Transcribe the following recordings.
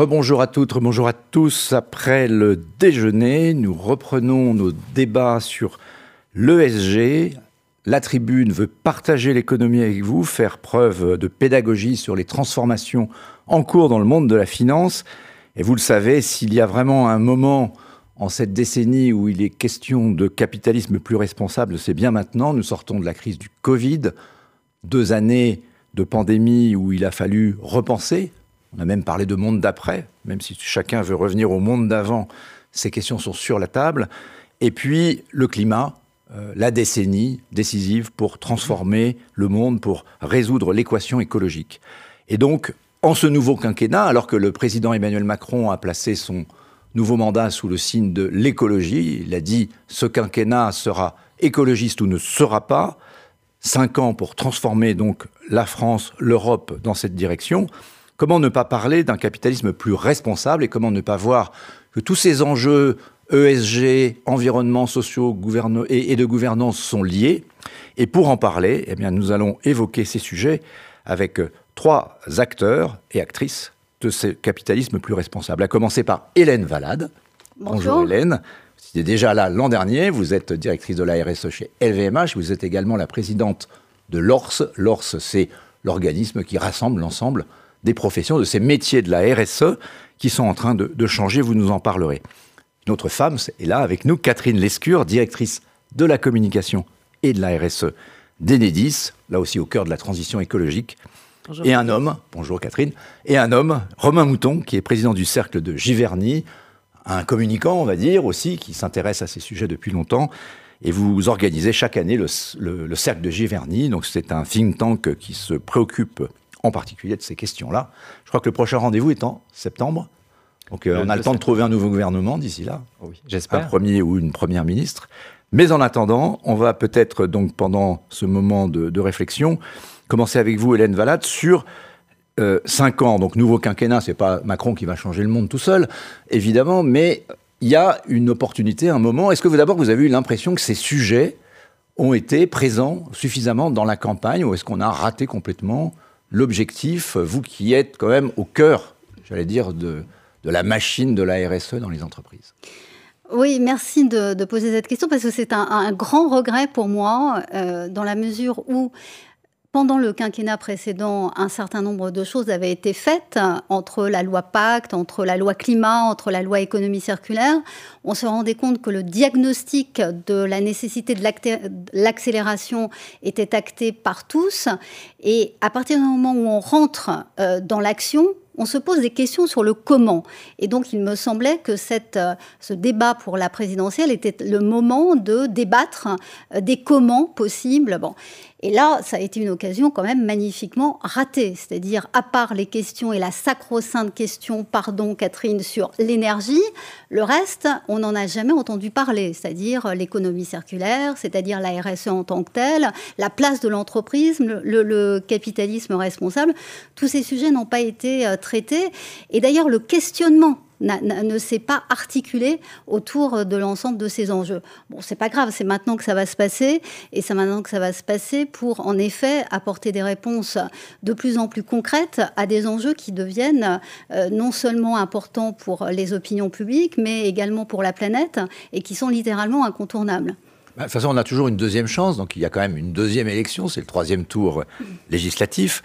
Rebonjour à toutes, rebonjour à tous. Après le déjeuner, nous reprenons nos débats sur l'ESG. La tribune veut partager l'économie avec vous, faire preuve de pédagogie sur les transformations en cours dans le monde de la finance. Et vous le savez, s'il y a vraiment un moment en cette décennie où il est question de capitalisme plus responsable, c'est bien maintenant. Nous sortons de la crise du Covid, deux années de pandémie où il a fallu repenser. On a même parlé de monde d'après, même si chacun veut revenir au monde d'avant, ces questions sont sur la table. Et puis le climat, euh, la décennie décisive pour transformer le monde, pour résoudre l'équation écologique. Et donc, en ce nouveau quinquennat, alors que le président Emmanuel Macron a placé son nouveau mandat sous le signe de l'écologie. Il a dit ce quinquennat sera écologiste ou ne sera pas. Cinq ans pour transformer donc la France, l'Europe dans cette direction. Comment ne pas parler d'un capitalisme plus responsable et comment ne pas voir que tous ces enjeux ESG, environnement, sociaux et, de gouvernance sont liés Et pour en parler, eh bien, nous allons évoquer ces sujets avec euh, trois acteurs et actrices de ce capitalisme plus responsable. À commencer par Hélène Valade. Bonjour, Hélène. Vous étiez déjà là l'an dernier, vous êtes directrice de la RSE chez LVMH, vous êtes également la présidente de l'ORS. L'ORS, c'est l'organisme qui rassemble l'ensemble des professions, de ces métiers de la RSE qui sont en train de, de changer, vous nous en parlerez. Une autre femme est là avec nous, Catherine Lescure, directrice de la communication et de la RSE d'Enedis, là aussi au cœur de la transition écologique et un homme, bonjour Catherine, et un homme, Romain Mouton, qui est président du cercle de Giverny, un communicant, on va dire, aussi, qui s'intéresse à ces sujets depuis longtemps. Et vous organisez chaque année le, cercle de Giverny. Donc c'est un think tank qui se préoccupe en particulier de ces questions-là. Je crois que le prochain rendez-vous est en septembre. Donc euh, on a le, temps de trouver un nouveau gouvernement d'ici là. Oui, j'espère. Un premier ou une première ministre. Mais en attendant, on va peut-être donc pendant ce moment de, de réflexion commencer avec vous, Hélène Valade, sur euh, cinq ans. Donc, nouveau quinquennat, c'est pas Macron qui va changer le monde tout seul, évidemment, mais il y a une opportunité, un moment. Est-ce que vous d'abord vous avez eu l'impression que ces sujets ont été présents suffisamment dans la campagne, ou est-ce qu'on a raté complètement l'objectif, vous qui êtes quand même au cœur, j'allais dire, de, de la machine de la RSE dans les entreprises. Oui, merci de, poser cette question parce que c'est un, grand regret pour moi euh, dans la mesure où pendant le quinquennat précédent, un certain nombre de choses avaient été faites entre la loi Pacte, entre la loi climat, entre la loi économie circulaire. On se rendait compte que le diagnostic de la nécessité de l'accélération était acté par tous. Et à partir du moment où on rentre euh, dans l'action, on se pose des questions sur le comment. Et donc, il me semblait que cette, euh, ce débat pour la présidentielle était le moment de débattre euh, des comment possibles. Bon. Et là, ça a été une occasion quand même magnifiquement ratée. C'est-à-dire, à part les questions et la sacro-sainte question, pardon Catherine, sur l'énergie, le reste, on n'en a jamais entendu parler. C'est-à-dire l'économie circulaire, c'est-à-dire la RSE en tant que telle, la place de l'entreprise, le, le, capitalisme responsable. Tous ces sujets n'ont pas été euh, traités. Et d'ailleurs, le questionnement ne s'est pas articulé autour de l'ensemble de ces enjeux. Bon, c'est pas grave, c'est maintenant que ça va se passer, et c'est maintenant que ça va se passer pour, en effet, apporter des réponses de plus en plus concrètes à des enjeux qui deviennent euh, non seulement importants pour les opinions publiques, mais également pour la planète, et qui sont littéralement incontournables. Bah, de toute façon, on a toujours une deuxième chance, donc il y a quand même une deuxième élection, c'est le troisième tour législatif.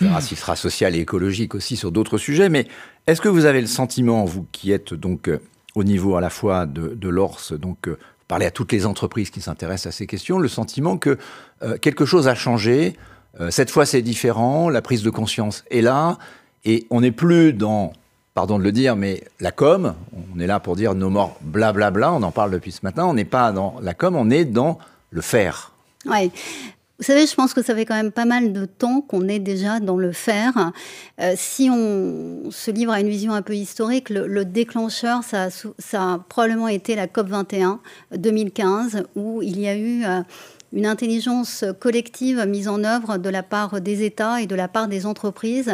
On verra s'il sera social et écologique aussi sur d'autres sujets, mais est-ce que vous avez le sentiment, vous qui êtes donc euh, au niveau à la fois de, de l'ORS, donc euh, parler à toutes les entreprises qui s'intéressent à ces questions, le sentiment que euh, quelque chose a changé, cette fois c'est différent, la prise de conscience est là, et on n'est plus dans, pardon de le dire, mais la com, on est là pour dire nos morts blablabla, on en parle depuis ce matin, on n'est pas dans la com, on est dans le faire. Oui, vous savez, je pense que ça fait quand même pas mal de temps qu'on est déjà dans le faire. Euh, si on se livre à une vision un peu historique, le, déclencheur, ça a, probablement été la COP 21 2015, où il y a eu euh, une intelligence collective mise en œuvre de la part des États et de la part des entreprises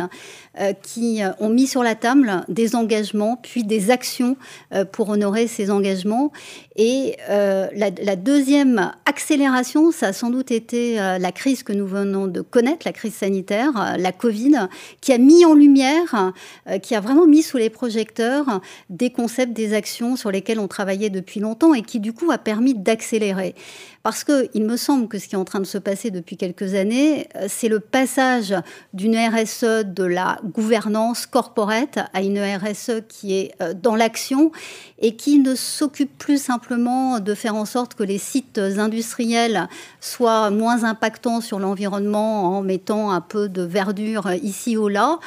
euh, qui ont mis sur la table des engagements, puis des actions euh, pour honorer ces engagements. Et euh, la, la, deuxième accélération, ça a sans doute été la crise que nous venons de connaître, la crise sanitaire, la Covid, qui a mis en lumière, qui a vraiment mis sous les projecteurs des concepts, des actions sur lesquelles on travaillait depuis longtemps et qui du coup a permis d'accélérer. Parce qu'il me semble que ce qui est en train de se passer depuis quelques années, euh, c'est le passage d'une RSE de la gouvernance corporate à une RSE qui est euh, dans l'action et qui ne s'occupe plus simplement de faire en sorte que les sites industriels soient moins impactants sur l'environnement en mettant un peu de verdure ici ou là,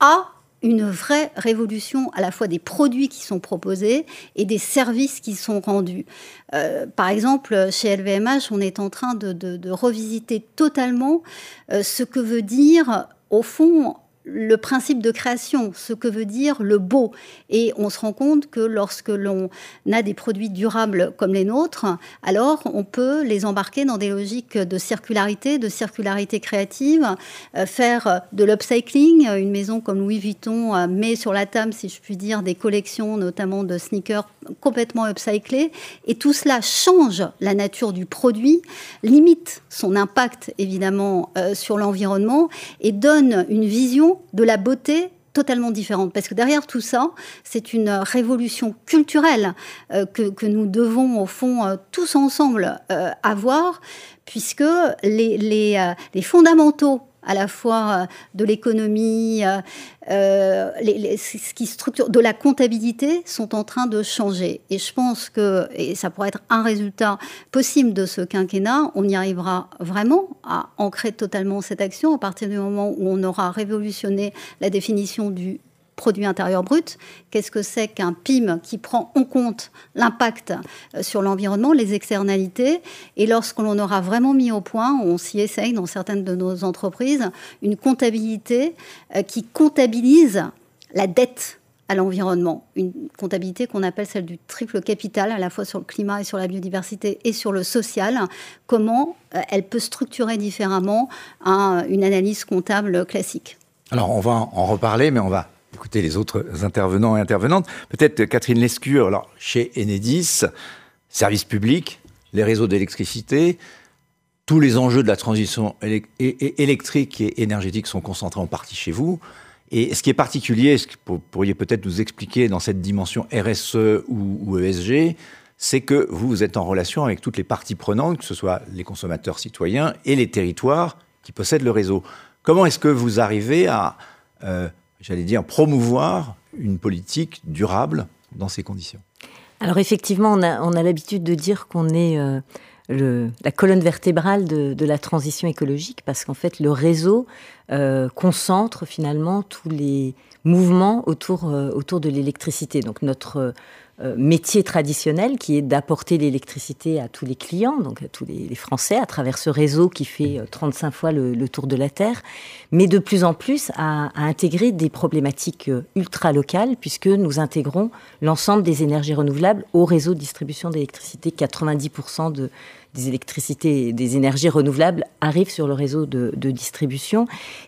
à une vraie révolution à la fois des produits qui sont proposés et des services qui sont rendus. Euh, par exemple, chez LVMH, on est en train de, revisiter totalement euh, ce que veut dire, au fond, le principe de création, ce que veut dire le beau. Et on se rend compte que lorsque l'on a des produits durables comme les nôtres, alors on peut les embarquer dans des logiques de circularité, de circularité créative, euh, faire de l'upcycling. Une maison comme Louis Vuitton euh, met sur la table, si je puis dire, des collections, notamment de sneakers complètement upcyclés. Et tout cela change la nature du produit, limite son impact évidemment euh, sur l'environnement et donne une vision de la beauté totalement différente. Parce que derrière tout ça, c'est une révolution culturelle euh, que, nous devons, au fond, euh, tous ensemble euh, avoir, puisque les, les fondamentaux à la fois euh, de l'économie, euh, euh, ce qui structure, de la comptabilité sont en train de changer. Et je pense que, et ça pourrait être un résultat possible de ce quinquennat, on y arrivera vraiment à ancrer totalement cette action à partir du moment où on aura révolutionné la définition du produit intérieur brut. Qu'est-ce que c'est qu'un PIM qui prend en compte l'impact euh, sur l'environnement, les externalités? Et lorsqu'on aura vraiment mis au point, on s'y essaye dans certaines de nos entreprises, une comptabilité euh, qui comptabilise la dette à l'environnement, une comptabilité qu'on appelle celle du triple capital, à la fois sur le climat et sur la biodiversité et sur le social, comment euh, elle peut structurer différemment une analyse comptable classique? Alors on va en reparler, mais on va écouter les autres intervenants et intervenantes. Peut-être Catherine Lescure, alors chez Enedis, service public, les réseaux d'électricité, tous les enjeux de la transition électrique et énergétique sont concentrés en partie chez vous. Et ce qui est particulier, ce que vous pourriez peut-être nous expliquer dans cette dimension RSE ou, ESG, c'est que vous êtes en relation avec toutes les parties prenantes, que ce soit les consommateurs citoyens et les territoires qui possèdent le réseau. Comment est-ce que vous arrivez à euh, j'allais dire, promouvoir une politique durable dans ces conditions Alors effectivement, on a, l'habitude de dire qu'on est euh, le, la colonne vertébrale de, la transition écologique, parce qu'en fait, le réseau euh, concentre finalement tous les mouvements autour, euh, autour de l'électricité. Donc notre métier traditionnel qui est d'apporter l'électricité à tous les clients, donc à tous les, Français, à travers ce réseau qui fait 35 euh, fois le, tour de la Terre, mais de plus en plus à, à intégrer des problématiques euh, ultra locales, puisque nous intégrons l'ensemble des énergies renouvelables au réseau de distribution d'électricité. 90% de, des électricités, des énergies renouvelables arrivent sur le réseau de, distribution.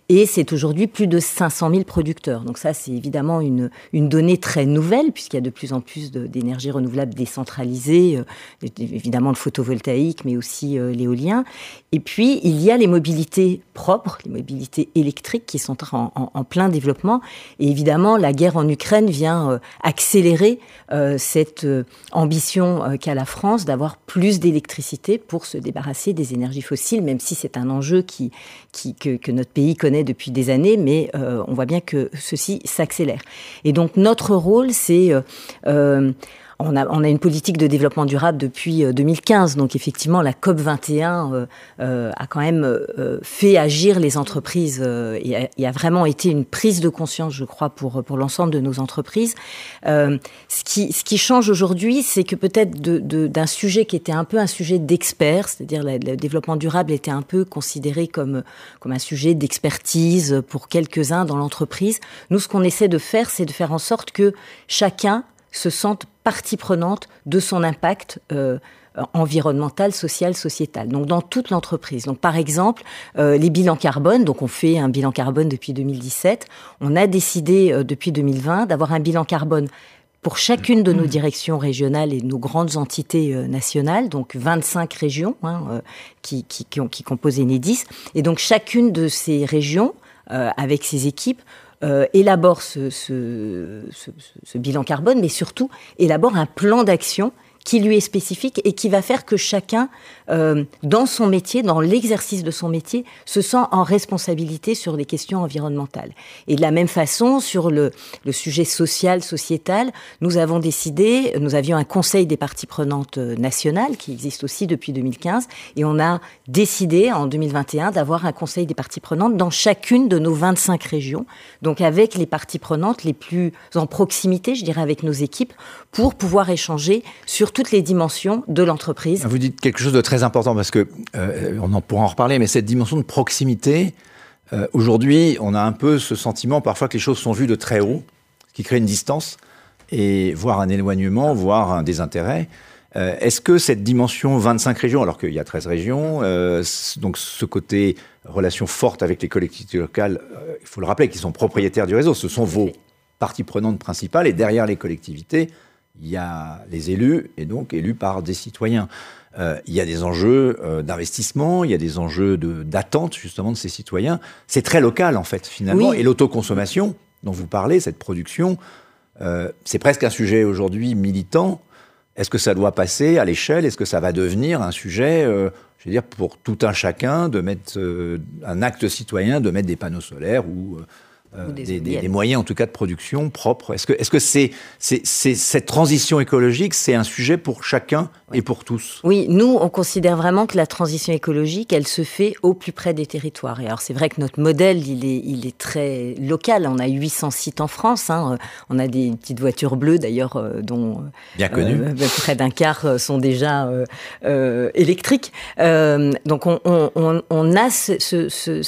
Et c'est aujourd'hui plus de 500 000 producteurs. Donc ça, c'est évidemment une, une donnée très nouvelle, puisqu'il y a de plus en plus d'énergies renouvelables décentralisées, euh, évidemment le photovoltaïque, mais aussi euh, l'éolien. Et puis, il y a les mobilités propres, les mobilités électriques qui sont en, plein développement. Et évidemment, la guerre en Ukraine vient euh, accélérer cette ambition qu'a la France d'avoir plus d'électricité pour se débarrasser des énergies fossiles, même si c'est un enjeu qui, que, notre pays connaît depuis des années, mais euh, on voit bien que ceci s'accélère. Et donc notre rôle, c'est euh, euh, on a, on a, une politique de développement durable depuis 2015, euh, donc effectivement la COP 21 euh, euh, a quand même fait agir les entreprises et a, et, a, vraiment été une prise de conscience, je crois, pour pour l'ensemble de nos entreprises. ce qui ce qui change aujourd'hui, c'est que peut-être d'un de, sujet qui était un peu un sujet d'experts, c'est-à-dire le développement durable était un peu considéré comme comme un sujet d'expertise pour quelques uns dans l'entreprise. Nous, ce qu'on essaie de faire, c'est de faire en sorte que chacun se sentent partie prenante de son impact euh, environnemental, social, sociétal. Donc dans toute l'entreprise. Donc par exemple, euh, les bilans carbone. Donc on fait un bilan carbone depuis 2017. On a décidé euh, depuis 2020 d'avoir un bilan carbone pour chacune de nos directions régionales et nos grandes entités nationales, donc 25 régions hein, qui, qui, qui, ont, qui, composent Enedis. Et donc chacune de ces régions, avec ses équipes, euh, élabore ce, ce, ce, ce, bilan carbone, mais surtout élabore un plan d'action qui lui est spécifique et qui va faire que chacun, euh, dans son métier, dans l'exercice de son métier, se sent en responsabilité sur les questions environnementales. Et de la même façon, sur le, le sujet social, sociétal, nous avons décidé, nous avions un conseil des parties prenantes euh, nationales qui existe aussi depuis 2015, et on a décidé en 2021 d'avoir un conseil des parties prenantes dans chacune de nos 25 régions, donc avec les parties prenantes les plus en proximité, je dirais, avec nos équipes, pour pouvoir échanger sur toutes les dimensions de l'entreprise. Vous dites quelque chose de très important parce que euh, on en pourra en reparler, mais cette dimension de proximité, euh, aujourd'hui, on a un peu ce sentiment parfois que les choses sont vues de très haut, ce qui crée une distance et voire un éloignement, voire un désintérêt. Euh, Est-ce que cette dimension 25 régions, alors qu'il y a 13 régions, euh, donc ce côté relation forte avec les collectivités locales, euh, il faut le rappeler, qui sont propriétaires du réseau, ce sont vos parties prenantes principales, et derrière les collectivités, il y a les élus, et donc élus par des citoyens. Euh, il y a des enjeux euh, d'investissement, il y a des enjeux d'attente justement de ces citoyens. C'est très local en fait finalement. Oui. Et l'autoconsommation dont vous parlez, cette production, euh, c'est presque un sujet aujourd'hui militant. Est-ce que ça doit passer à l'échelle? Est-ce que ça va devenir un sujet, je veux dire, pour tout un chacun de mettre un acte citoyen, de mettre des panneaux solaires ou euh, des des, des- éoliennes. des moyens en tout cas de production propres. Est-ce que, est-ce que c'est, c'est, c'est- cette transition écologique, c'est un sujet pour chacun et pour tous? Oui, nous, on considère vraiment que la transition écologique, elle se fait au plus près des territoires. Et alors, c'est vrai que notre modèle, il est, il est très local. On a 800 sites en France. hein. On a des petites voitures bleues, d'ailleurs, euh, dont Bien connu. euh, près d'un quart sont déjà euh, électriques. Donc, on, on- a ce- ce- ce-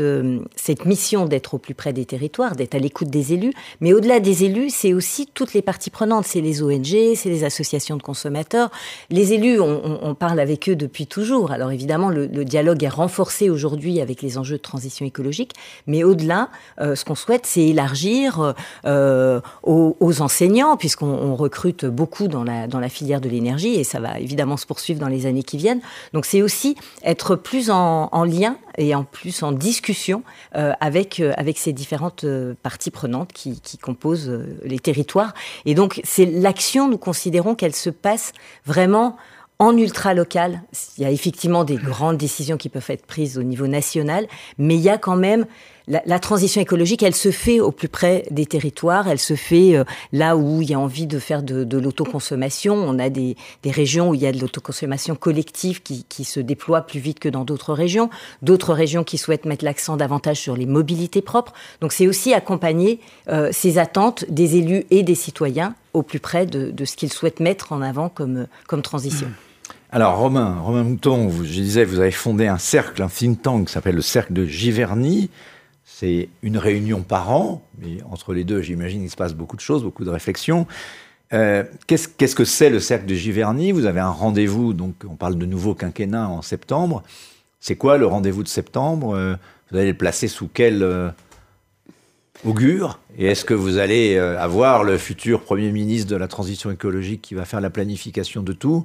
euh, cette mission d'être au plus près des territoires, d'être à l'écoute des élus. Mais au-delà des élus, c'est aussi toutes les parties prenantes. C'est les ONG, c'est les associations de consommateurs. Les élus, on, parle avec eux depuis toujours. Alors évidemment, le, dialogue est renforcé aujourd'hui avec les enjeux de transition écologique. Mais au-delà, euh, ce qu'on souhaite, c'est élargir euh, aux, enseignants, puisqu'on on recrute beaucoup dans la, dans la filière de l'énergie, et ça va évidemment se poursuivre dans les années qui viennent. Donc c'est aussi être plus en, en lien et en plus en discussion euh, avec, euh, avec ces différentes euh, parties prenantes qui, qui composent les territoires. Et donc c'est l'action, nous considérons qu'elle se passe vraiment en ultra local. Il y a effectivement des grandes décisions qui peuvent être prises au niveau national, mais il y a quand même la, transition écologique, elle se fait au plus près des territoires, elle se fait euh, là où il y a envie de faire de, l'autoconsommation. On a des, régions où il y a de l'autoconsommation collective qui, se déploie plus vite que dans d'autres régions, d'autres régions qui souhaitent mettre l'accent davantage sur les mobilités propres. Donc c'est aussi accompagner euh, ces attentes des élus et des citoyens au plus près de, ce qu'ils souhaitent mettre en avant comme, transition. Alors Romain, Romain Mouton, vous- je disais, vous avez fondé un cercle, un think tank qui s'appelle le cercle de Giverny. C'est une réunion par an, mais entre les deux, j'imagine, il se passe beaucoup de choses, beaucoup de réflexions. Euh, Qu'est-ce que c'est le cercle de Giverny? Vous avez un rendez-vous, donc on parle de nouveau quinquennat en septembre. C'est quoi le rendez-vous de septembre? Euh, Vous allez le placer sous quel euh, augure? Et est-ce que vous allez avoir le futur Premier ministre de la transition écologique qui va faire la planification de tout,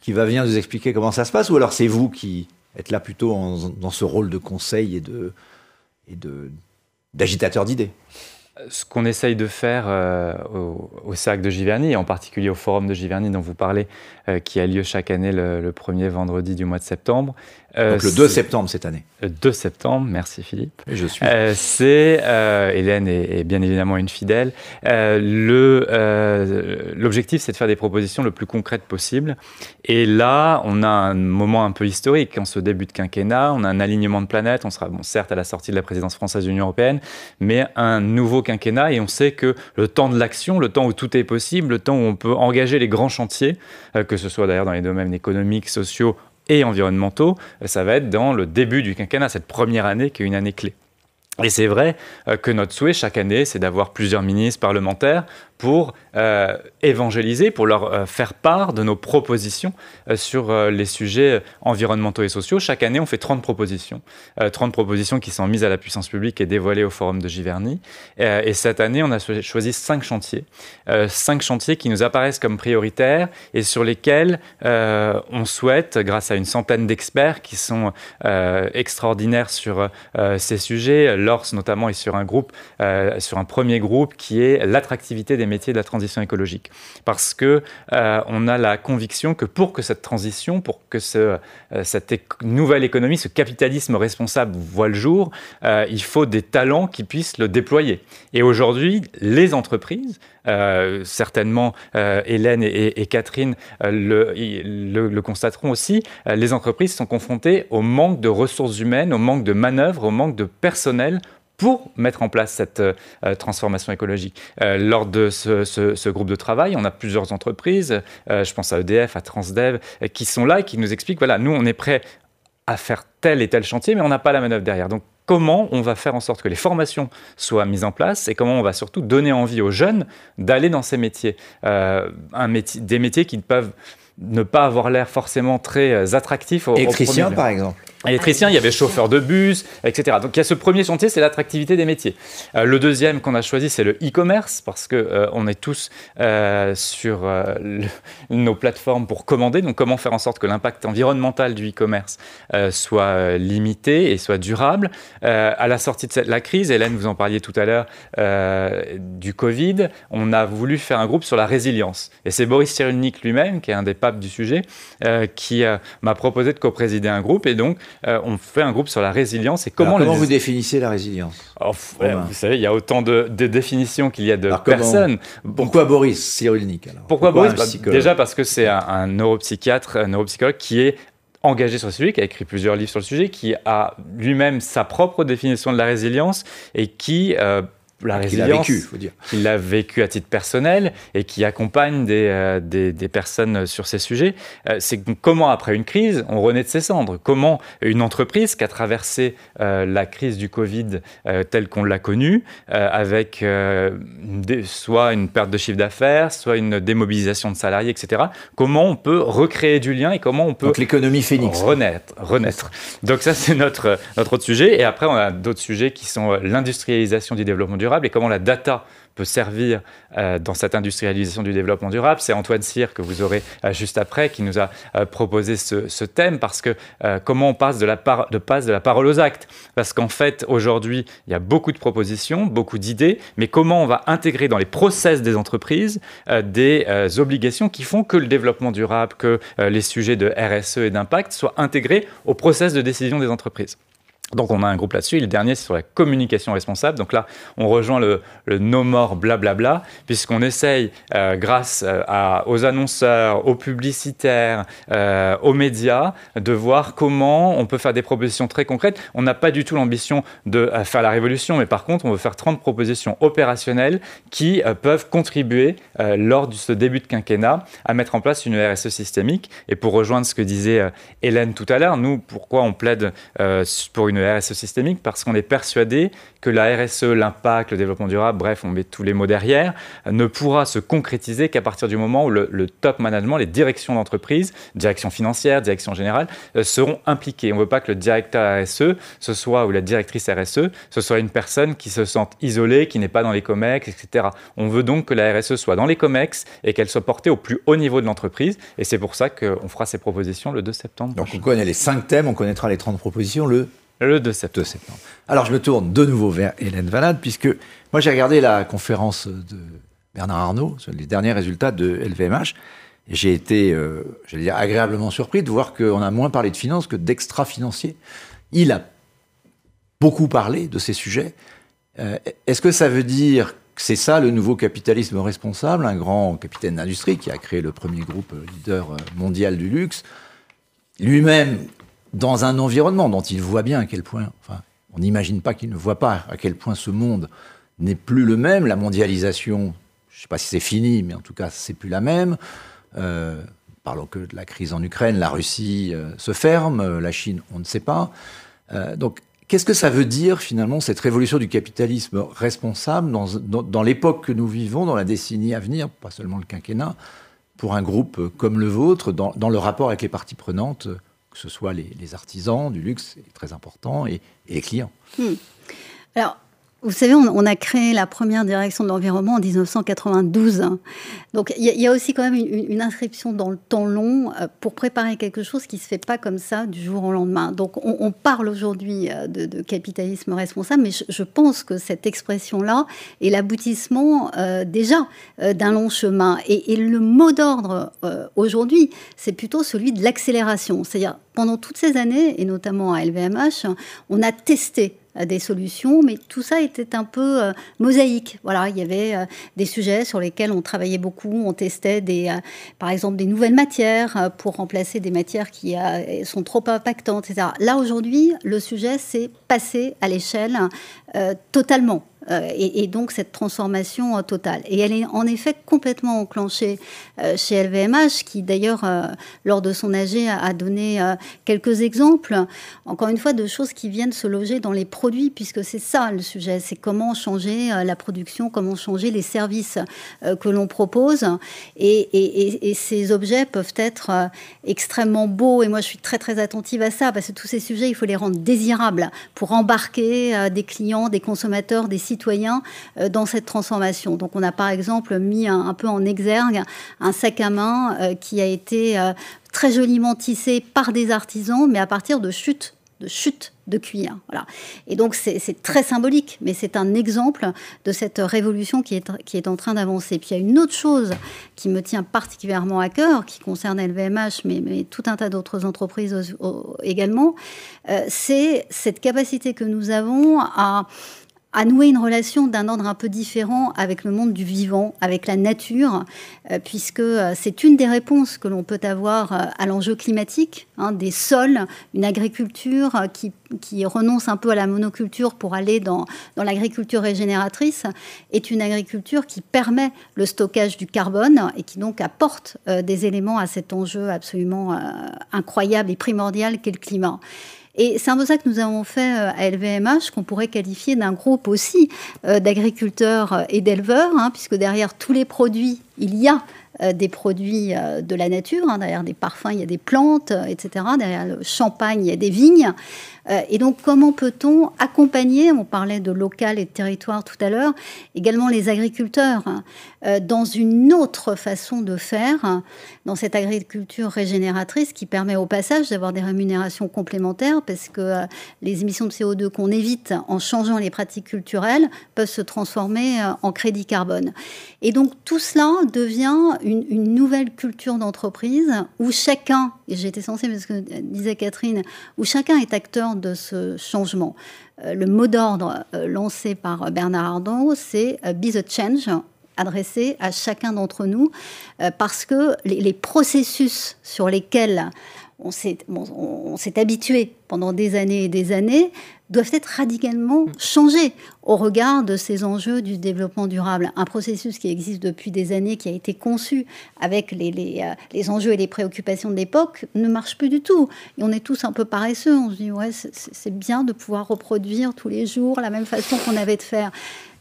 qui va venir nous expliquer comment ça se passe? Ou alors c'est vous qui êtes là plutôt dans ce rôle de conseil et de et de d'agitateur d'idées Ce qu'on essaye de faire euh, au, au cercle de Giverny, et en particulier au forum de Giverny dont vous parlez, euh, qui a lieu chaque année le premier vendredi du mois de septembre. Euh, Donc le 2 c'est- septembre cette année. Le 2 septembre, merci Philippe. Et je suis. Euh, c'est euh, Hélène est, est bien évidemment une fidèle. Le l'objectif c'est de faire des propositions le plus concrètes possible. Et là, on a un moment un peu historique en ce début de quinquennat. On a un alignement de planètes. On sera bon, certes à la sortie de la présidence française de l'Union européenne, mais un nouveau quinquennat. Et on sait que le temps de l'action, le temps où tout est possible, le temps où on peut engager les grands chantiers, que ce soit d'ailleurs dans les domaines économiques, sociaux et environnementaux, euh, ça va être dans le début du quinquennat, cette première année qui est une année clé. Et c'est vrai euh, que notre souhait chaque année, c'est d'avoir plusieurs ministres parlementaires pour euh, évangéliser, pour leur euh, faire part de nos propositions euh, sur les sujets environnementaux et sociaux. Chaque année, on fait 30 propositions, 30 propositions qui sont mises à la puissance publique et dévoilées au Forum de Giverny. et cette année, on a choisi 5 chantiers, 5 chantiers qui nous apparaissent comme prioritaires et sur lesquels on souhaite, grâce à une centaine d'experts qui sont extraordinaires sur ces sujets, l'ORS notamment est sur un groupe, sur un premier groupe qui est l'attractivité des métiers de la transition écologique. Parce que euh, on a la conviction que pour que cette transition, pour que ce, euh, cette nouvelle économie, ce capitalisme responsable voit le jour, euh, il faut des talents qui puissent le déployer. Et aujourd'hui, les entreprises, certainement Hélène et, Catherine le, le, le, constateront aussi, les entreprises sont confrontées au manque de ressources humaines, au manque de manœuvres, au manque de personnel pour mettre en place cette euh, transformation écologique. Euh, lors de ce, groupe de travail, on a plusieurs entreprises, euh, je pense à EDF, à Transdev, qui sont là et qui nous expliquent, voilà, nous, on est prêt à faire tel et tel chantier, mais on n'a pas la manœuvre derrière. Donc, comment on va faire en sorte que les formations soient mises en place et comment on va surtout donner envie aux jeunes d'aller dans ces métiers, un métier des métiers qui peuvent ne pas avoir l'air forcément très attractifs. Électricien, par exemple électricien, il y avait chauffeur de bus, etc. Donc il y a ce premier chantier, c'est l'attractivité des métiers. Euh, le deuxième qu'on a choisi, c'est le e-commerce, parce que euh, on est tous euh, sur nos plateformes pour commander. Donc comment faire en sorte que l'impact environnemental du e-commerce soit limité et soit durable? à la sortie de la crise, Hélène, vous en parliez tout à l'heure du Covid, on a voulu faire un groupe sur la résilience. Et c'est Boris Cyrulnik lui-même, qui est un des papes du sujet, qui m'a proposé de co-présider un groupe. Et donc euh, on fait un groupe sur la résilience et comment. comment vous définissez la résilience oh, Vous savez, il y a autant de, définitions qu'il y a de personnes. Pourquoi Boris Cyrulnik alors Pourquoi, Boris bah, Déjà parce que c'est un, neuropsychiatre, un neuropsychologue qui est engagé sur ce sujet, qui a écrit plusieurs livres sur le sujet, qui a lui-même sa propre définition de la résilience et qui euh, la résilience qu'il faut dire. qu'il a vécu à titre personnel et qui accompagne des, euh, des, des personnes sur ces sujets. Euh, c'est comment, après une crise, on renaît de ses cendres? Comment une entreprise qui a traversé euh, la crise du Covid telle qu'on l'a connue, avec soit une perte de chiffre d'affaires, soit une démobilisation de salariés, etc., comment on peut recréer du lien et comment on peut... Donc l'économie phénix. Renaître. renaître. Donc ça, c'est notre, notre autre sujet. Et après, on a d'autres sujets qui sont l'industrialisation du développement durable et comment la data peut servir euh, dans cette industrialisation du développement durable. C'est Antoine Cyr, que vous aurez euh, juste après, qui nous a euh, proposé ce, thème, parce que comment on passe de, la passe de la parole aux actes Parce qu'en fait, aujourd'hui, il y a beaucoup de propositions, beaucoup d'idées, mais comment on va intégrer dans les process des entreprises des obligations qui font que le développement durable, que les sujets de RSE et d'impact soient intégrés au process de décision des entreprises donc on a un groupe là-dessus. Le dernier, c'est sur la communication responsable. Donc là, on rejoint le, no more blablabla, puisqu'on essaye, euh, grâce euh, aux annonceurs, aux publicitaires, euh, aux médias, de voir comment on peut faire des propositions très concrètes. On n'a pas du tout l'ambition de faire la révolution, mais par contre, on veut faire 30 propositions opérationnelles qui peuvent contribuer, lors de ce début de quinquennat, à mettre en place une RSE systémique. Et pour rejoindre ce que disait Hélène tout à l'heure, nous, pourquoi on plaide pour une RSE systémique parce qu'on est persuadé que la RSE, l'impact, le développement durable, bref, on met tous les mots derrière, ne pourra se concrétiser qu'à partir du moment où le, top management, les directions d'entreprise, direction financière, direction générale, euh, seront impliquées. On ne veut pas que le directeur RSE, ce soit, ou la directrice RSE, ce soit une personne qui se sente isolée, qui n'est pas dans les COMEX, etc. On veut donc que la RSE soit dans les COMEX et qu'elle soit portée au plus haut niveau de l'entreprise. Et c'est pour ça qu'on fera ces propositions le 2 septembre. Donc on connaît les 5 thèmes, on connaîtra les 30 propositions le le 2 septembre. Alors je me tourne de nouveau vers Hélène Valade, puisque moi j'ai regardé la conférence de Bernard Arnault sur les derniers résultats de LVMH. J'ai été, euh, j'allais dire, agréablement surpris de voir qu'on a moins parlé de finances que d'extra-financiers. Il a beaucoup parlé de ces sujets. Euh, est-ce que ça veut dire que c'est ça le nouveau capitalisme responsable Un grand capitaine d'industrie qui a créé le premier groupe leader mondial du luxe, lui-même dans un environnement dont il voit bien à quel point, enfin, on n'imagine pas qu'il ne voit pas à quel point ce monde n'est plus le même. La mondialisation, je ne sais pas si c'est fini, mais en tout cas, c'est plus la même. Euh, parlons que de la crise en Ukraine, la Russie euh, se ferme, euh, la Chine, on ne sait pas. donc, Qu'est-ce que ça veut dire finalement cette révolution du capitalisme responsable dans, l'époque que nous vivons, dans la décennie à venir, pas seulement le quinquennat, pour un groupe comme le vôtre, dans le rapport avec les parties prenantes, que ce soit les, artisans du luxe, c'est très important, et, les clients hmm. Vous savez, on, a créé la première direction de l'environnement en 1992. Donc il y, a aussi quand même une, inscription dans le temps long euh, pour préparer quelque chose qui ne se fait pas comme ça du jour au lendemain. Donc on, parle aujourd'hui euh, de, capitalisme responsable, mais je, pense que cette expression-là est l'aboutissement euh, déjà d'un long chemin. Et, et le mot d'ordre aujourd'hui, c'est plutôt celui de l'accélération. C'est-à-dire pendant toutes ces années, et notamment à LVMH, on a testé des solutions, mais tout ça était un peu euh, mosaïque. Voilà, il y avait euh, des sujets sur lesquels on travaillait beaucoup, on testait des, euh, par exemple des nouvelles matières pour remplacer des matières qui sont trop impactantes, etc. Là aujourd'hui, le sujet c'est passer à l'échelle totalement. Euh, et, donc cette transformation euh, totale. Et elle est en effet complètement enclenchée euh, chez LVMH, qui d'ailleurs, lors de son AG, a, donné quelques exemples, encore une fois, de choses qui viennent se loger dans les produits, puisque c'est ça le sujet, c'est comment changer la production, comment changer les services que l'on propose. Et, et, ces objets peuvent être extrêmement beaux, et moi je suis très très attentive à ça, parce que tous ces sujets, il faut les rendre désirables pour embarquer des clients, des consommateurs, des citoyens euh, dans cette transformation. Donc on a par exemple mis un, peu en exergue un sac à main euh, qui a été euh, très joliment tissé par des artisans, mais à partir de chutes de chute de cuir. Voilà. Et donc c'est très symbolique, mais c'est un exemple de cette révolution qui est, qui est en train d'avancer. Puis il y a une autre chose qui me tient particulièrement à cœur, qui concerne LVMH, mais, mais tout un tas d'autres entreprises également, c'est cette capacité que nous avons à à nouer une relation d'un ordre un peu différent avec le monde du vivant, avec la nature, euh, puisque euh, c'est une des réponses que l'on peut avoir euh, à l'enjeu climatique, hein, des sols, une agriculture qui, qui, renonce un peu à la monoculture pour aller dans, dans l'agriculture régénératrice, est une agriculture qui permet le stockage du carbone et qui donc apporte des éléments à cet enjeu absolument incroyable et primordial qu'est le climat. Et c'est un peu ça que nous avons fait euh, à LVMH, qu'on pourrait qualifier d'un groupe aussi euh, d'agriculteurs et d'éleveurs, hein, puisque derrière tous les produits, il y a des produits de la nature. Hein. derrière des parfums, il y a des plantes, etc. Derrière le champagne, il y a des vignes. Euh, et donc, comment peut-on accompagner, on parlait de local et de territoire tout à l'heure, également les agriculteurs hein, euh, dans une autre façon de faire, dans cette agriculture régénératrice qui permet au passage d'avoir des rémunérations complémentaires parce que euh, les émissions de CO2 qu'on évite en changeant les pratiques culturelles peuvent se transformer en crédit carbone. Et donc, tout cela devient une nouvelle culture d'entreprise où chacun, et j'étais censée, parce que disait Catherine, où chacun est acteur de ce changement. Euh, le mot d'ordre euh, lancé par Bernard Arnault, c'est euh, Be the Change adressé à chacun d'entre nous, parce que les, processus sur lesquels on s'est habitué pendant des années et des années doivent être radicalement changés au regard de ces enjeux du développement durable. Un processus qui existe depuis des années, qui a été conçu avec les, les, euh, les enjeux et les préoccupations de l'époque, ne marche plus du tout. Et on est tous un peu paresseux. On se dit, ouais, c'est bien de pouvoir reproduire tous les jours la même façon qu'on avait de faire.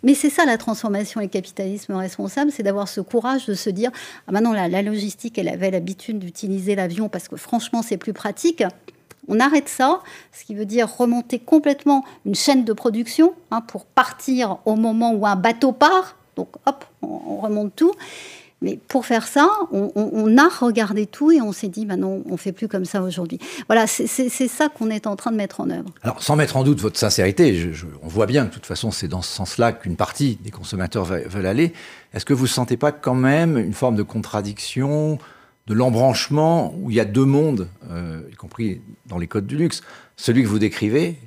Mais c'est ça la transformation et le capitalisme responsable, c'est d'avoir ce courage de se dire ah maintenant la, logistique, elle avait l'habitude d'utiliser l'avion parce que franchement c'est plus pratique. On arrête ça, ce qui veut dire remonter complètement une chaîne de production hein, pour partir au moment où un bateau part. Donc hop, on, remonte tout. Mais pour faire ça, on, a regardé tout et on s'est dit, bah non, on fait plus comme ça aujourd'hui. Voilà, c'est ça qu'on est en train de mettre en œuvre. Alors, sans mettre en doute votre sincérité, on voit bien que de toute façon, c'est dans ce sens-là qu'une partie des consommateurs veulent aller. Est-ce que vous ne sentez pas quand même une forme de contradiction de l'embranchement où il y a deux mondes, euh, y compris dans les codes du luxe? Celui que vous décrivez,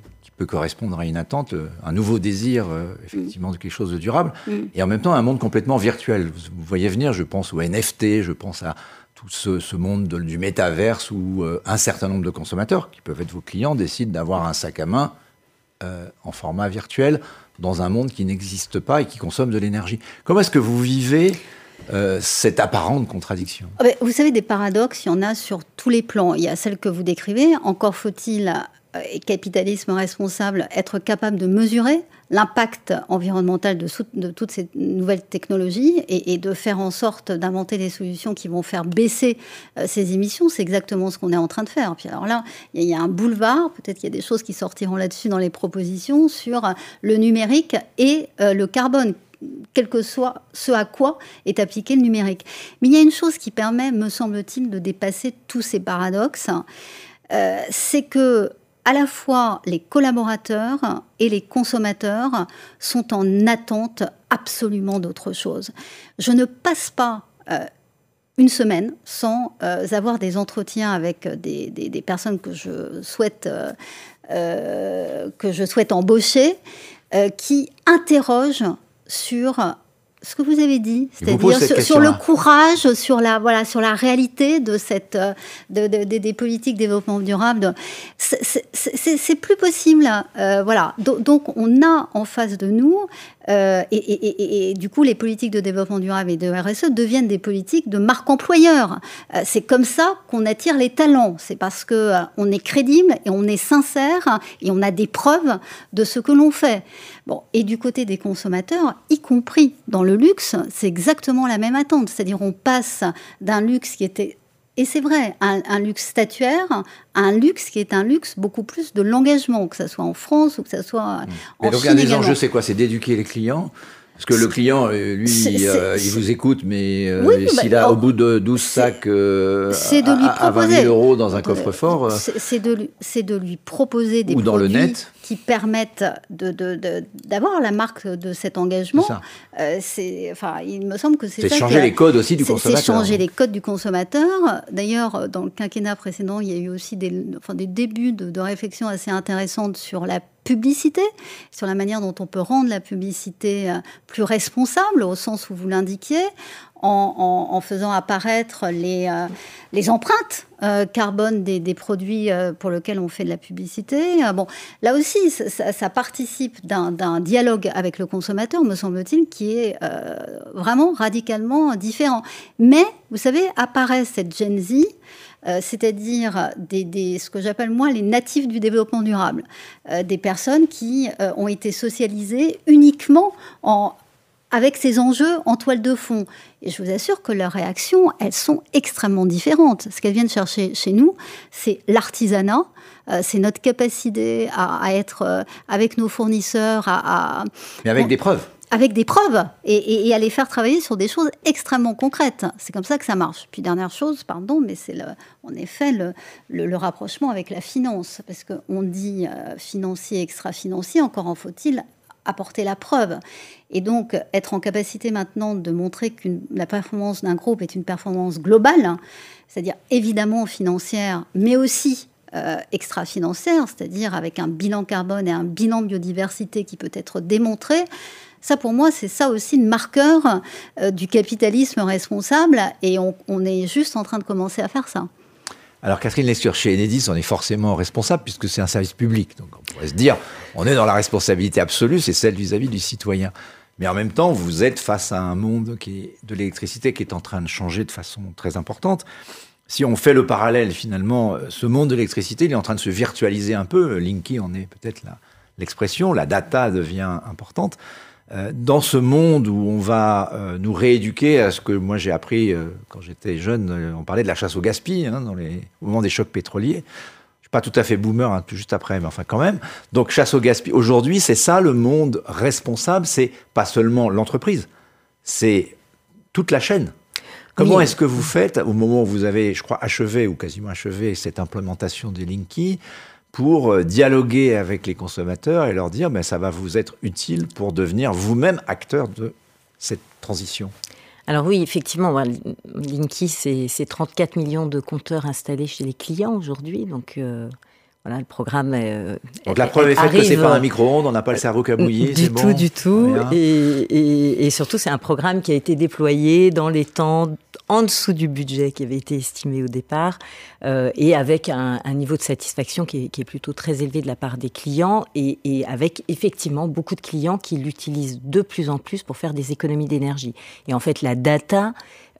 peut correspondre à une attente, euh, un nouveau désir, euh, effectivement, de quelque chose de durable, mm. et en même temps un monde complètement virtuel. Vous, voyez venir, je pense au NFT, je pense à tout ce, monde du métaverse où un certain nombre de consommateurs, qui peuvent être vos clients, décident d'avoir un sac à main en format virtuel dans un monde qui n'existe pas et qui consomme de l'énergie. Comment est-ce que vous vivez euh, cette apparente contradiction? Ah ben, Vous savez, des paradoxes, il y en a sur tous les plans. Il y a celle que vous décrivez, encore faut-il et capitalisme responsable, être capable de mesurer l'impact environnemental de, toutes ces nouvelles technologies et, de faire en sorte d'inventer des solutions qui vont faire baisser euh, ces émissions, c'est exactement ce qu'on est en train de faire. Puis alors là, il y, a un boulevard, peut-être qu'il y a des choses qui sortiront là-dessus dans les propositions sur le numérique et euh, le carbone quel que soit ce à quoi est appliqué le numérique. Mais il y a une chose qui permet, me semble-t-il, de dépasser tous ces paradoxes, euh, c'est que à la fois les collaborateurs et les consommateurs sont en attente absolument d'autre chose. Je ne passe pas euh, une semaine sans euh, avoir des entretiens avec des, personnes que je souhaite, euh, que je souhaite embaucher qui interrogent sur ce que vous avez dit, c'est-à-dire sur, le courage, sur la voilà, sur la réalité de cette de, des politiques de développement durable. C'est plus possible, euh, voilà. Donc on a en face de nous euh, et, du coup, les politiques de développement durable et de RSE deviennent des politiques de marque employeur. Euh, c'est comme ça qu'on attire les talents. C'est parce que on est crédible et on est sincère et on a des preuves de ce que l'on fait. Bon, et du côté des consommateurs, y compris dans le luxe, c'est exactement la même attente. C'est-à-dire, on passe d'un luxe qui était et c'est vrai, un, luxe statuaire, un luxe qui est un luxe beaucoup plus de l'engagement, que ce soit en France ou que ce soit mmh. en Mais donc, un des enjeux, c'est quoi? C'est d'éduquer les clients? Parce que le client, euh, lui, euh, il vous écoute, mais euh, s'il bah, a au bout de 12 sacs euh, de lui à, 20 000 euros dans un coffre-fort... c'est de, de, lui proposer des ou dans le net. Qui permettent d'avoir de, de, la marque de cet engagement. C'est enfin, il me semble que c'est ça. changer les codes aussi du consommateur. C'est changer les codes du consommateur. D'ailleurs, dans le quinquennat précédent, il y a eu aussi des, enfin, des débuts de, réflexion assez intéressantes sur la publicité, sur la manière dont on peut rendre la publicité euh, plus responsable, au sens où vous l'indiquiez, en, faisant apparaître les, euh, les empreintes euh, carbone des, produits pour lesquels on fait de la publicité. bon, là aussi, ça, participe d'un dialogue avec le consommateur, me semble-t-il, qui est vraiment radicalement différent. Mais, vous savez, apparaît cette Gen Z euh, c'est-à-dire ce que j'appelle moi les natifs du développement durable, euh, des personnes qui euh, ont été socialisées uniquement en, avec ces enjeux en toile de fond. Et je vous assure que leurs réactions, elles sont extrêmement différentes. Ce qu'elles viennent chercher chez nous, c'est l'artisanat, c'est notre capacité à, être avec nos fournisseurs, à, Mais avec des preuves avec des preuves et, et, à les faire travailler sur des choses extrêmement concrètes. C'est comme ça que ça marche. Puis dernière chose, pardon, mais c'est en effet le, le, rapprochement avec la finance, parce qu'on dit euh, financier, extra-financier, encore en faut-il apporter la preuve. Et donc être en capacité maintenant de montrer que la performance d'un groupe est une performance globale, c'est-à-dire évidemment financière, mais aussi euh, extra-financière, c'est-à-dire avec un bilan carbone et un bilan biodiversité qui peut être démontré, ça, pour moi, c'est ça aussi le marqueur euh, du capitalisme responsable. Et on, est juste en train de commencer à faire ça. Alors Catherine Lescure, chez Enedis, on est forcément responsable puisque c'est un service public. Donc on pourrait se dire, on est dans la responsabilité absolue, c'est celle vis-à-vis du citoyen. Mais en même temps, vous êtes face à un monde qui est de l'électricité qui est en train de changer de façon très importante. Si on fait le parallèle, finalement, euh, ce monde de l'électricité, il est en train de se virtualiser un peu. Linky en est peut-être l'expression. La data devient importante. Euh, dans ce monde où on va euh, nous rééduquer à ce que moi j'ai appris euh, quand j'étais jeune, on parlait de la chasse au gaspillage hein, dans les, au moment des chocs pétroliers. Je suis pas tout à fait boomer, hein, juste après, mais enfin quand même. Donc chasse au gaspillage. Aujourd'hui, c'est ça le monde responsable. C'est pas seulement l'entreprise, c'est toute la chaîne. Comment est-ce que vous faites au moment où vous avez, je crois, achevé ou quasiment achevé cette implémentation des Linky? Pour euh, dialoguer avec les consommateurs et leur dire ben, ça va vous être utile pour devenir vous-même acteur de cette transition alors oui, effectivement, Linky, c'est 34 millions de compteurs installés chez les clients aujourd'hui. Donc euh, voilà, le programme. Euh, donc la preuve est faite que c'est pas un micro-ondes, on n'a pas le cerveau qu'à mouiller. Du tout, du tout. Et, et, et, surtout, c'est un programme qui a été déployé dans les temps en dessous du budget qui avait été estimé au départ euh, et avec un, niveau de satisfaction qui est, plutôt très élevé de la part des clients et, et avec effectivement beaucoup de clients qui l'utilisent de plus en plus pour faire des économies d'énergie. Et en fait, la data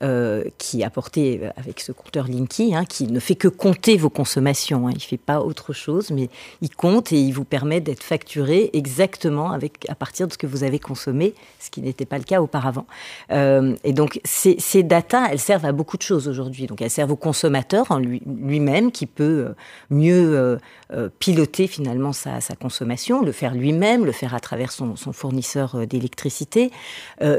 euh, qui est apporté euh, avec ce compteur Linky, hein, qui ne fait que compter vos consommations. Hein. Il ne fait pas autre chose, mais il compte et il vous permet d'être facturé exactement à partir de ce que vous avez consommé, ce qui n'était pas le cas auparavant. Euh, et donc, ces, ces data, elles servent à beaucoup de choses aujourd'hui. Donc, elles servent au consommateur en lui-même, qui peut mieux piloter finalement sa, consommation, le faire lui-même, le faire à travers son, fournisseur d'électricité,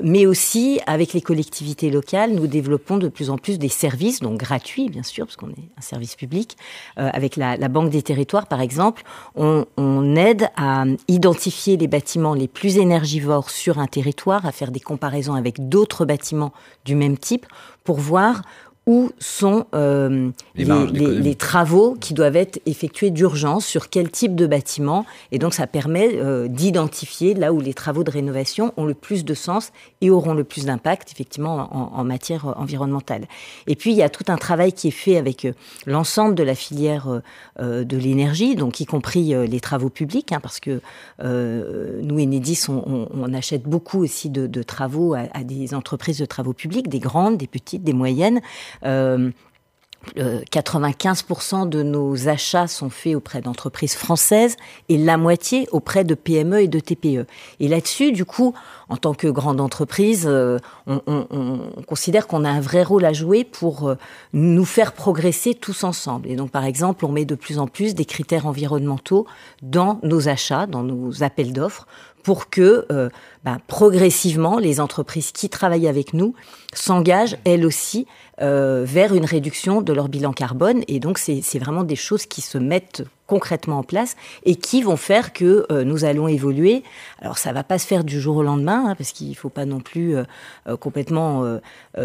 mais aussi avec les collectivités locales. Développons de plus en plus des services, donc gratuits bien sûr, parce qu'on est un service public. Euh, avec la, Banque des territoires, par exemple, on, on, aide à identifier les bâtiments les plus énergivores sur un territoire, à faire des comparaisons avec d'autres bâtiments du même type, pour voir où sont euh, les, travaux qui doivent être effectués d'urgence, sur quel type de bâtiment. Et donc, ça permet euh, d'identifier là où les travaux de rénovation ont le plus de sens et auront le plus d'impact, effectivement, en, matière euh, environnementale. Et puis, il y a tout un travail qui est fait avec l'ensemble de la filière de l'énergie, donc y compris les travaux publics, hein, parce que nous, Enedis, on, on, achète beaucoup aussi de, travaux à, à des entreprises de travaux publics, des grandes, des petites, des moyennes. 95% euh, de nos achats sont faits auprès d'entreprises françaises et la moitié auprès de PME et de TPE. Et là-dessus, du coup, en tant que grande entreprise, euh, on, considère qu'on a un vrai rôle à jouer pour euh, nous faire progresser tous ensemble. Et donc, par exemple, on met de plus en plus des critères environnementaux dans nos achats, dans nos appels d'offres, pour que ben, progressivement les entreprises qui travaillent avec nous s'engagent elles aussi euh, vers une réduction de leur bilan carbone. Et donc, c'est vraiment des choses qui se mettent concrètement en place et qui vont faire que euh, nous allons évoluer. Alors ça va pas se faire du jour au lendemain hein, parce qu'il faut pas non plus euh, euh, complètement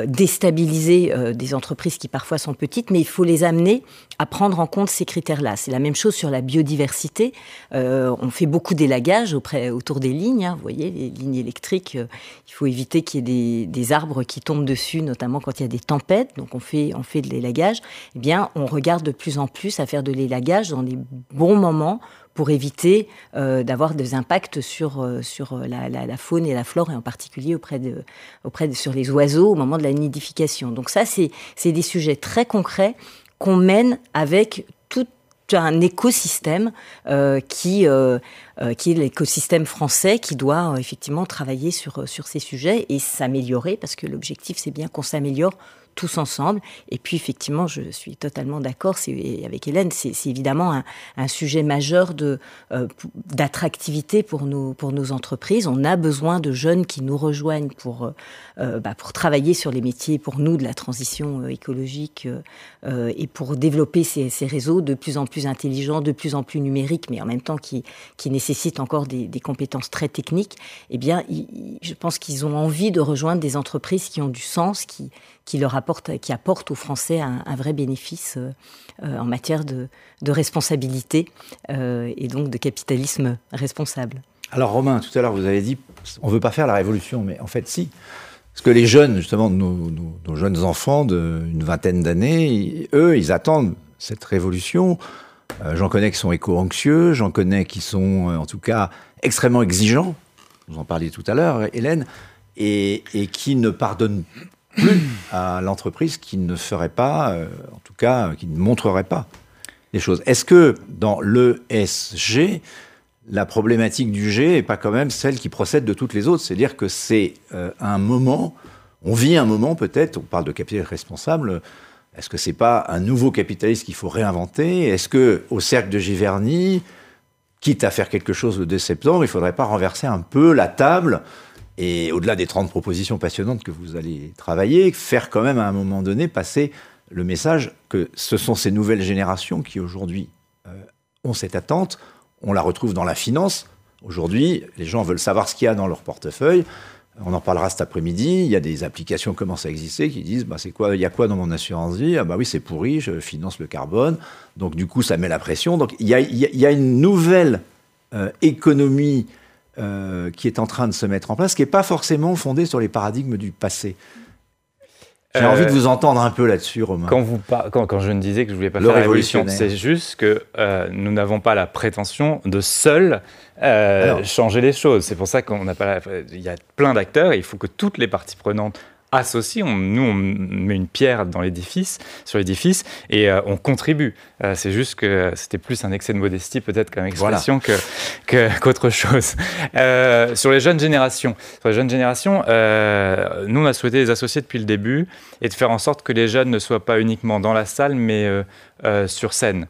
déstabiliser des entreprises qui parfois sont petites, mais il faut les amener à prendre en compte ces critères-là. C'est la même chose sur la biodiversité. on fait beaucoup d'élagage auprès autour des lignes. Hein, vous voyez les lignes électriques. il faut éviter qu'il y ait des, arbres qui tombent dessus, notamment quand il y a des tempêtes. Donc on fait on fait de l'élagage. Eh bien, on regarde de plus en plus à faire de l'élagage dans les bon moment pour éviter euh, d'avoir des impacts sur, euh, sur euh, la, faune et la flore, et en particulier auprès de, auprès sur les oiseaux au moment de la nidification. Donc ça, c'est des sujets très concrets qu'on mène avec tout un écosystème qui, qui est l'écosystème français qui doit effectivement travailler sur, sur ces sujets et s'améliorer, parce que l'objectif, c'est bien qu'on s'améliore tous ensemble. Et puis effectivement, je suis totalement d'accord avec Hélène, c'est évidemment un, sujet majeur euh, d'attractivité pour nos pour nos entreprises. On a besoin de jeunes qui nous rejoignent pour euh, euh, bah, pour travailler sur les métiers pour nous de la transition écologique et pour développer ces, ces, réseaux de plus en plus intelligents, de plus en plus numériques, mais en même temps qui qui nécessitent encore des, des compétences très techniques. Eh bien, je pense qu'ils ont envie de rejoindre des entreprises qui ont du sens, qui qui leur apporte, qui apporte aux Français un, vrai bénéfice euh, euh, en matière de, responsabilité euh, et donc de capitalisme responsable. Alors Romain, tout à l'heure vous avez dit, on ne veut pas faire la révolution, mais en fait si. Parce que les jeunes, justement, nos, jeunes enfants d'une vingtaine d'années, eux, ils attendent cette révolution. j'en connais qui sont éco-anxieux, j'en connais qui sont, en tout cas, extrêmement exigeants. Vous en parliez tout à l'heure, Hélène, et, et, qui ne pardonnent à l'entreprise qui ne ferait pas, euh, en tout cas, qui ne montrerait pas les choses. Est-ce que dans l'ESG, la problématique du G n'est pas quand même celle qui procède de toutes les autres? C'est-à-dire que c'est euh, un moment, on vit un moment peut-être, on parle de capital responsable, est-ce que c'est pas un nouveau capitalisme qu'il faut réinventer? Est-ce que au cercle de Giverny, quitte à faire quelque chose le 2 septembre, il faudrait pas renverser un peu la table et au-delà des 30 propositions passionnantes que vous allez travailler, faire quand même à un moment donné passer le message que ce sont ces nouvelles générations qui aujourd'hui euh, ont cette attente. On la retrouve dans la finance. Aujourd'hui, les gens veulent savoir ce qu'il y a dans leur portefeuille. On en parlera cet après-midi. Il y a des applications qui commencent à exister qui disent bah, c'est quoi, il y a quoi dans mon assurance vie? Ah bah oui, c'est pourri, je finance le carbone. Donc du coup, ça met la pression. Donc il y a, une nouvelle euh, économie euh, qui est en train de se mettre en place, qui n'est pas forcément fondé sur les paradigmes du passé. J'ai envie de vous entendre un peu là-dessus, Romain. Quand, vous quand, quand, je ne disais que je voulais pas faire la révolution, c'est juste que nous n'avons pas la prétention de seul changer les choses. C'est pour ça qu'on n'a pas. Il y a plein d'acteurs et il faut que toutes les parties prenantes associés. On, nous, on met une pierre dans l'édifice, sur l'édifice, et euh, on contribue. Euh, c'est juste que c'était plus un excès de modestie, peut-être, comme expression, que, qu'autre chose. Euh, sur les jeunes générations, sur les jeunes générations, nous, on a souhaité les associer depuis le début et de faire en sorte que les jeunes ne soient pas uniquement dans la salle, mais sur scène.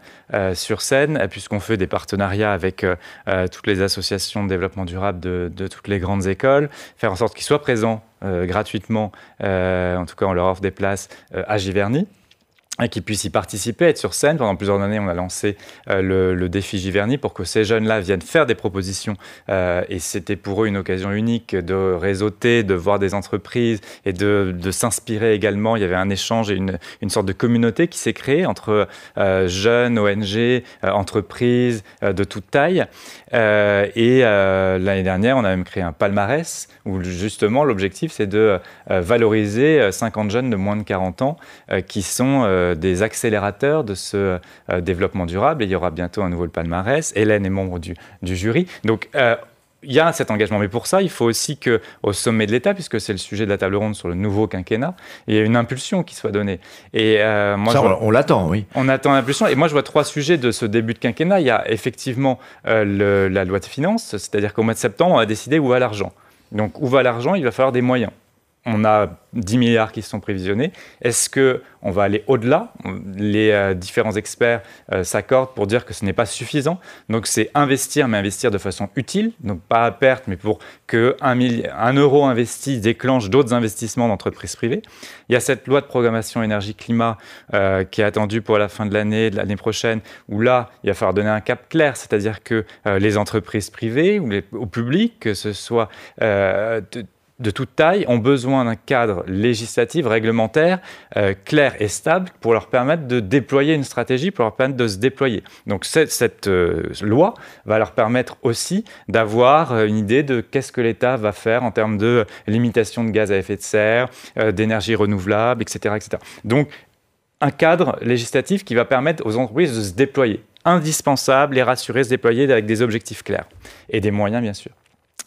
sur scène, puisqu'on fait des partenariats avec toutes les associations de développement durable de, toutes les grandes écoles, faire en sorte qu'ils soient présents euh, gratuitement, euh, en tout cas on leur offre des places euh, à Giverny qui puissent y participer, être sur scène. Pendant plusieurs années, on a lancé euh, le, défi Giverny pour que ces jeunes-là viennent faire des propositions. Euh, et c'était pour eux une occasion unique de réseauter, de voir des entreprises et de, s'inspirer également. Il y avait un échange et une, une sorte de communauté qui s'est créée entre euh, jeunes, ONG, entreprises de toute taille. et l'année dernière, on a même créé un palmarès où justement l'objectif, c'est de valoriser 50 jeunes de moins de 40 ans qui sont euh, des accélérateurs de ce euh, développement durable. Et il y aura bientôt un nouveau palmarès. Hélène est membre du, jury. Donc, euh, il y a cet engagement, mais pour ça, il faut aussi que, au sommet de l'État, puisque c'est le sujet de la table ronde sur le nouveau quinquennat, il y ait une impulsion qui soit donnée. Et moi, on l'attend, oui. On attend l'impulsion. Et moi, je vois trois sujets de ce début de quinquennat. Il y a effectivement la loi de finances, c'est-à-dire qu'au mois de septembre, on a décidé où va l'argent. Donc, où va l'argent? Il va falloir des moyens on a 10 milliards qui sont prévisionnés. Est-ce qu'on va aller au-delà? Les euh, différents experts euh, s'accordent pour dire que ce n'est pas suffisant. Donc c'est investir, mais investir de façon utile, donc pas à perte, mais pour que un, euro investi déclenche d'autres investissements d'entreprises privées. Il y a cette loi de programmation énergie-climat euh, qui est attendue pour la fin de l'année, de l'année prochaine, où là, il va falloir donner un cap clair, c'est-à-dire que les entreprises privées ou les, au public, que ce soit de toute taille ont besoin d'un cadre législatif, réglementaire, euh, clair et stable pour leur permettre de déployer une stratégie, pour leur permettre de se déployer. Donc cette, euh, loi va leur permettre aussi d'avoir euh, une idée de qu'est-ce que l'État va faire en termes de limitation de gaz à effet de serre, d'énergie renouvelable, etc., etc. Donc un cadre législatif qui va permettre aux entreprises de se déployer. Indispensable et rassurer, se déployer avec des objectifs clairs et des moyens, bien sûr.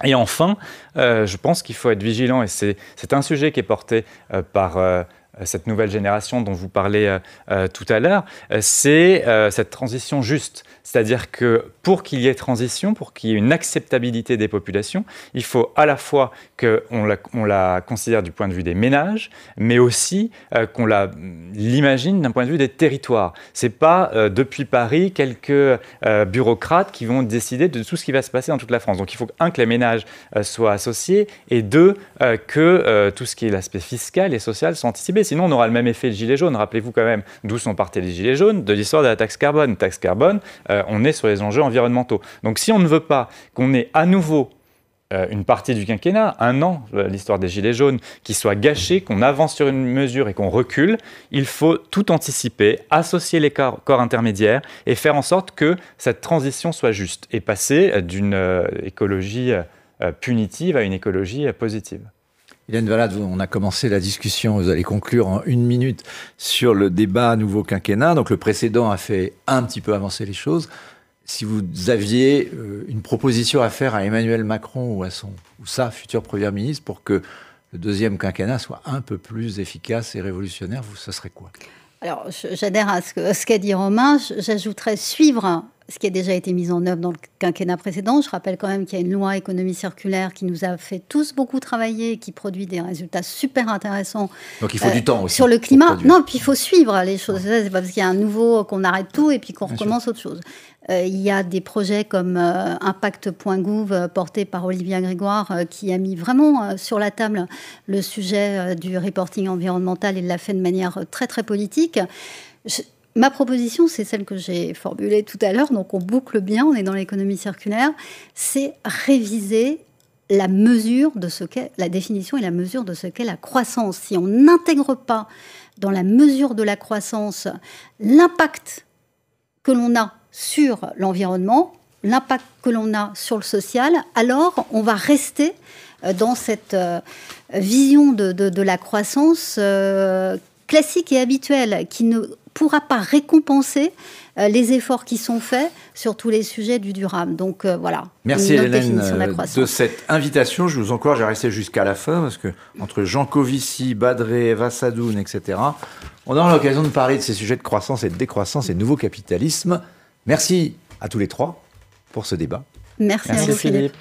Et enfin, euh, je pense qu'il faut être vigilant, et c'est un sujet qui est porté euh, par euh, cette nouvelle génération dont vous parlez tout à l'heure, c'est cette transition juste. C'est-à-dire que pour qu'il y ait transition, pour qu'il y ait une acceptabilité des populations, il faut à la fois qu'on la, on la considère du point de vue des ménages, mais aussi euh, qu'on l'imagine d'un point de vue des territoires. C'est pas euh, depuis Paris quelques euh, bureaucrates qui vont décider de tout ce qui va se passer dans toute la France. Donc il faut un que les ménages soient associés et deux que tout ce qui est l'aspect fiscal et social soit anticipé. Sinon on aura le même effet de gilet jaune. Rappelez-vous quand même d'où sont partis les gilets jaunes, de l'histoire de la taxe carbone. Taxe carbone, on est sur les enjeux environnementaux. Donc si on ne veut pas qu'on ait à nouveau euh, une partie du quinquennat, un an, euh, l'histoire des Gilets jaunes, qui soit gâchée, qu'on avance sur une mesure et qu'on recule, il faut tout anticiper, associer les corps, intermédiaires et faire en sorte que cette transition soit juste et passer d'une euh, écologie punitive à une écologie positive. Hélène Valade, on a commencé la discussion, vous allez conclure en une minute sur le débat nouveau quinquennat. Donc le précédent a fait un petit peu avancer les choses si vous aviez euh, une proposition à faire à Emmanuel Macron ou à son ou sa future première ministre pour que le deuxième quinquennat soit un peu plus efficace et révolutionnaire, ça serait quoi? Alors, j'adhère à ce qu'a dit Romain. J'ajouterais suivre ce qui a déjà été mis en œuvre dans le quinquennat précédent. Je rappelle quand même qu'il y a une loi économie circulaire qui nous a fait tous beaucoup travailler, qui produit des résultats super intéressants. Donc il faut du euh, temps aussi. Sur le climat. Non, puis il faut suivre les choses. C'est pas parce qu'il y a un nouveau qu'on arrête tout et puis qu'on recommence autre chose. Euh, il y a des projets comme euh, Impact.gouv porté par Olivia Grégoire qui a mis vraiment sur la table le sujet du reporting environnemental et l'a fait de manière très très politique. Ma proposition, c'est celle que j'ai formulée tout à l'heure, donc on boucle bien, on est dans l'économie circulaire, c'est réviser la mesure de ce qu'est la définition et la mesure de ce qu'est la croissance. Si on n'intègre pas dans la mesure de la croissance l'impact que l'on a sur l'environnement, l'impact que l'on a sur le social, alors on va rester dans cette vision de, la croissance classique et habituelle qui ne pourra pas récompenser euh, les efforts qui sont faits sur tous les sujets du durable. Donc euh, voilà. Merci Hélène de, de, cette invitation. Je vous encourage à rester jusqu'à la fin parce que entre Jean Covici, Badré, Eva Sadoun, etc., on aura l'occasion de parler de ces sujets de croissance et de décroissance et de nouveau capitalisme. Merci à tous les trois pour ce débat. Merci, à vous Philippe.